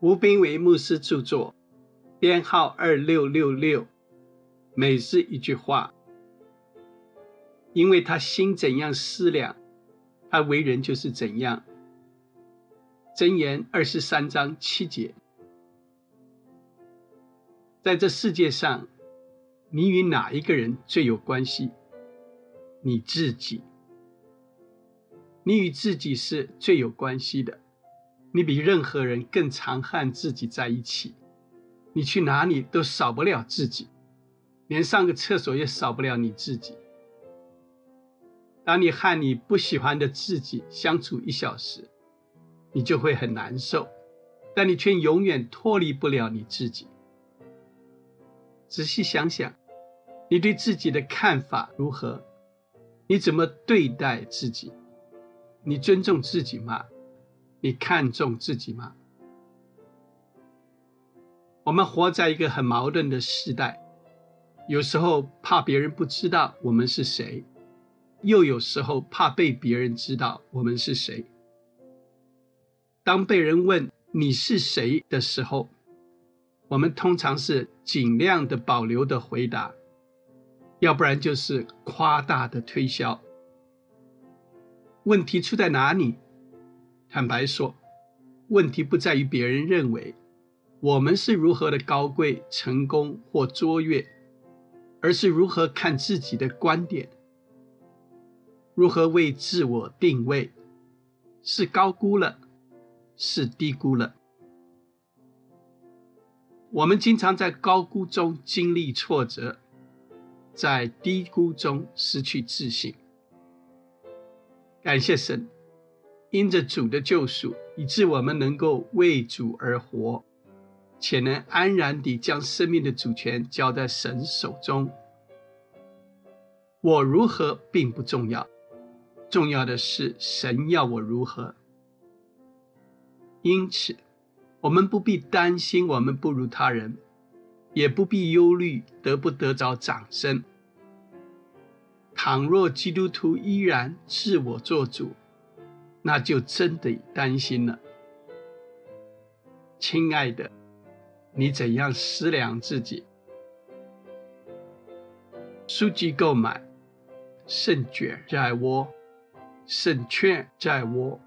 吴斌为牧师著作，编号二六六六，每日一句话。因为他心怎样思量，他为人就是怎样。箴言二十三章七节，在这世界上，你与哪一个人最有关系？你自己。你与自己是最有关系的。你比任何人更常和自己在一起，你去哪里都少不了自己，连上个厕所也少不了你自己。当你和你不喜欢的自己相处一小时，你就会很难受，但你却永远脱离不了你自己。仔细想想，你对自己的看法如何？你怎么对待自己？你尊重自己吗？你看重自己吗？我们活在一个很矛盾的时代，有时候怕别人不知道我们是谁，又有时候怕被别人知道我们是谁。当被人问你是谁的时候，我们通常是尽量的保留的回答，要不然就是夸大的推销。问题出在哪里？坦白说，问题不在于别人认为我们是如何的高贵、成功或卓越，而是如何看自己的观点，如何为自我定位，是高估了，是低估了。我们经常在高估中经历挫折，在低估中失去自信。感谢神。因着主的救赎，以致我们能够为主而活，且能安然地将生命的主权交在神手中。我如何并不重要，重要的是神要我如何。因此，我们不必担心我们不如他人，也不必忧虑得不得着掌声。倘若基督徒依然自我做主。那就真的担心了，亲爱的，你怎样思量自己？书籍购买，胜券在握，胜券在握。